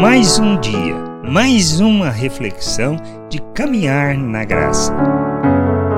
Mais um dia, mais uma reflexão de caminhar na graça.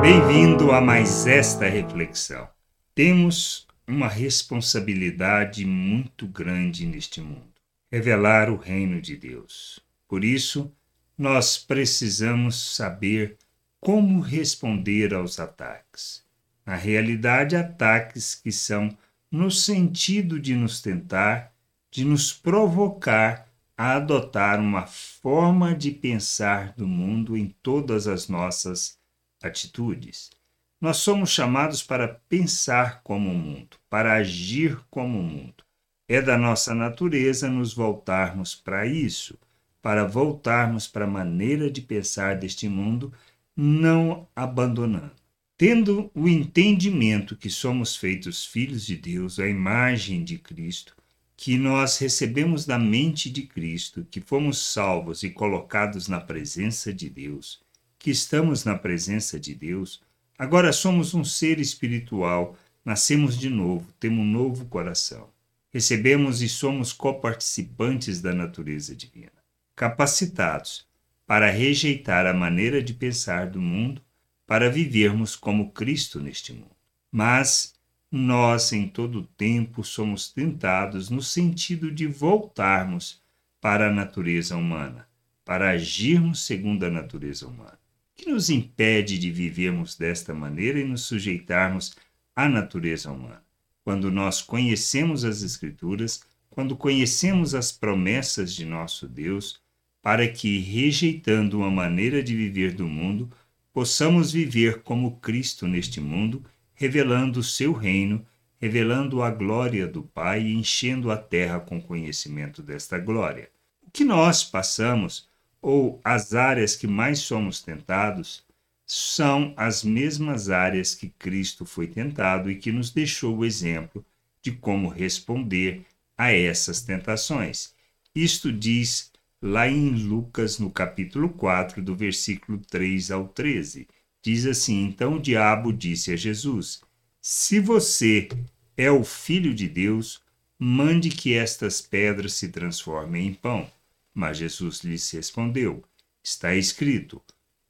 Bem-vindo a mais esta reflexão. Temos uma responsabilidade muito grande neste mundo: revelar o reino de Deus. Por isso, nós precisamos saber como responder aos ataques. Na realidade, ataques que são no sentido de nos tentar, de nos provocar a adotar uma forma de pensar do mundo em todas as nossas atitudes. Nós somos chamados para pensar como o mundo, para agir como o mundo. É da nossa natureza nos voltarmos para isso, para voltarmos para a maneira de pensar deste mundo, não abandonando. Tendo o entendimento que somos feitos filhos de Deus, a imagem de Cristo, que nós recebemos da mente de Cristo, que fomos salvos e colocados na presença de Deus, que estamos na presença de Deus, agora somos um ser espiritual, nascemos de novo, temos um novo coração. Recebemos e somos coparticipantes da natureza divina, capacitados para rejeitar a maneira de pensar do mundo, para vivermos como Cristo neste mundo. Mas nós em todo o tempo somos tentados no sentido de voltarmos para a natureza humana, para agirmos segundo a natureza humana. Que nos impede de vivermos desta maneira e nos sujeitarmos à natureza humana? Quando nós conhecemos as Escrituras, quando conhecemos as promessas de nosso Deus, para que, rejeitando uma maneira de viver do mundo, possamos viver como Cristo neste mundo revelando o seu reino, revelando a glória do Pai e enchendo a terra com conhecimento desta glória. O que nós passamos, ou as áreas que mais somos tentados, são as mesmas áreas que Cristo foi tentado e que nos deixou o exemplo de como responder a essas tentações. Isto diz lá em Lucas, no capítulo 4, do versículo 3 ao 13 Diz assim: Então o diabo disse a Jesus: Se você é o filho de Deus, mande que estas pedras se transformem em pão. Mas Jesus lhes respondeu: Está escrito: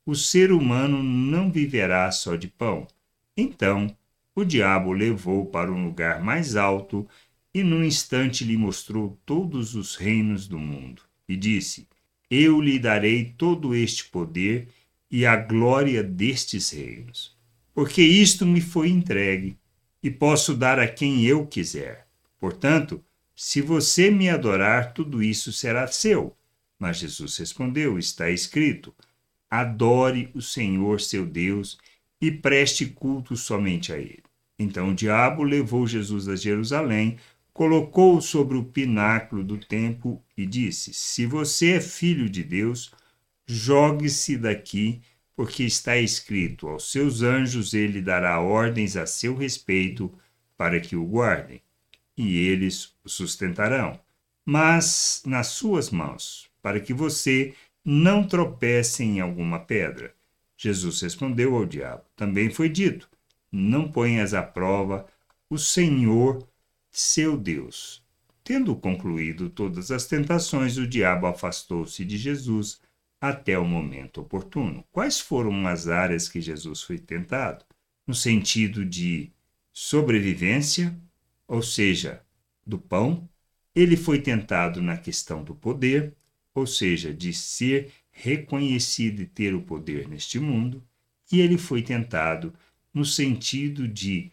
O ser humano não viverá só de pão. Então o diabo o levou para um lugar mais alto e num instante lhe mostrou todos os reinos do mundo e disse: Eu lhe darei todo este poder e a glória destes reinos. Porque isto me foi entregue, e posso dar a quem eu quiser. Portanto, se você me adorar, tudo isso será seu. Mas Jesus respondeu: Está escrito: Adore o Senhor seu Deus e preste culto somente a ele. Então o diabo levou Jesus a Jerusalém, colocou-o sobre o pináculo do templo e disse: Se você é filho de Deus, jogue-se daqui, porque está escrito: aos seus anjos ele dará ordens a seu respeito para que o guardem, e eles o sustentarão. Mas nas suas mãos, para que você não tropece em alguma pedra. Jesus respondeu ao diabo: Também foi dito: Não ponhas à prova o Senhor, seu Deus. Tendo concluído todas as tentações, o diabo afastou-se de Jesus até o momento oportuno. Quais foram as áreas que Jesus foi tentado? No sentido de sobrevivência, ou seja, do pão. Ele foi tentado na questão do poder, ou seja, de ser reconhecido e ter o poder neste mundo. E ele foi tentado no sentido de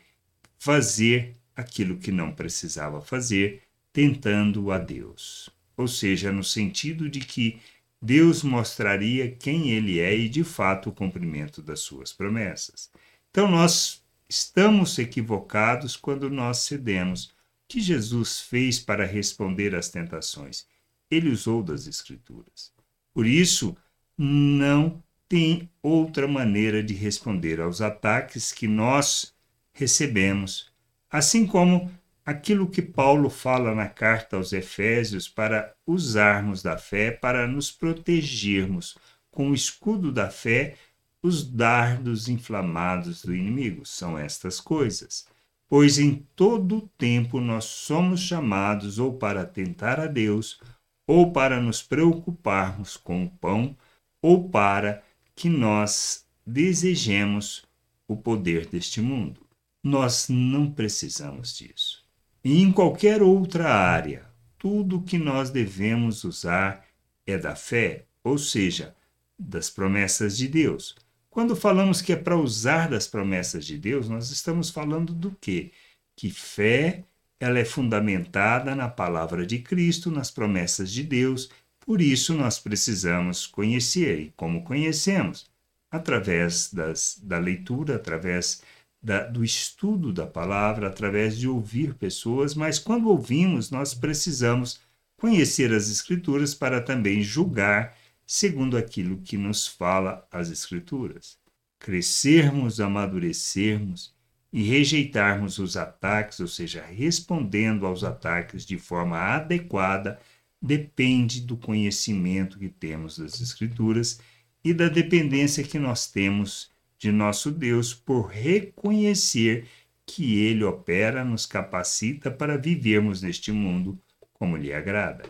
fazer aquilo que não precisava fazer, tentando a Deus. Ou seja, no sentido de que Deus mostraria quem ele é e, de fato, o cumprimento das suas promessas. Então, nós estamos equivocados quando nós cedemos. O que Jesus fez para responder às tentações? Ele usou das Escrituras. Por isso, não tem outra maneira de responder aos ataques que nós recebemos, assim como aquilo que Paulo fala na carta aos Efésios para usarmos da fé para nos protegermos com o escudo da fé os dardos inflamados do inimigo. São estas coisas. Pois em todo o tempo nós somos chamados ou para tentar a Deus ou para nos preocuparmos com o pão, ou para que nós desejemos o poder deste mundo. Nós não precisamos disso. E em qualquer outra área, tudo que nós devemos usar é da fé, ou seja, das promessas de Deus. Quando falamos que é para usar das promessas de Deus, nós estamos falando do quê? Que fé ela é fundamentada na palavra de Cristo, nas promessas de Deus, por isso nós precisamos conhecer. E como conhecemos? Através das, da leitura, através da, do estudo da palavra, através de ouvir pessoas, mas quando ouvimos, nós precisamos conhecer as Escrituras para também julgar segundo aquilo que nos fala as Escrituras. Crescermos, amadurecermos e rejeitarmos os ataques, ou seja, respondendo aos ataques de forma adequada, depende do conhecimento que temos das Escrituras e da dependência que nós temos de nosso Deus por reconhecer que Ele opera, nos capacita para vivermos neste mundo como lhe agrada.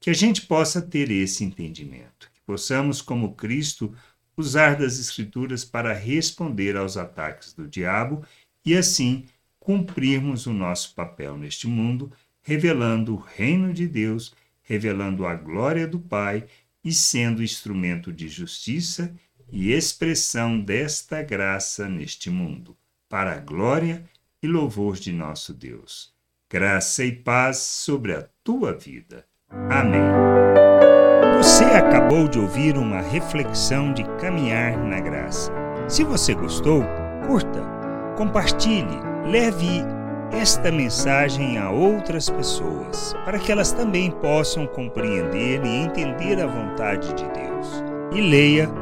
Que a gente possa ter esse entendimento, que possamos, como Cristo, usar das Escrituras para responder aos ataques do diabo e assim cumprirmos o nosso papel neste mundo, revelando o reino de Deus, revelando a glória do Pai e sendo instrumento de justiça e expressão desta graça neste mundo, para a glória e louvor de nosso Deus. Graça e paz sobre a tua vida. Amém. Você acabou de ouvir uma reflexão de caminhar na graça. Se você gostou, curta, compartilhe, leve esta mensagem a outras pessoas, para que elas também possam compreender e entender a vontade de Deus. E leia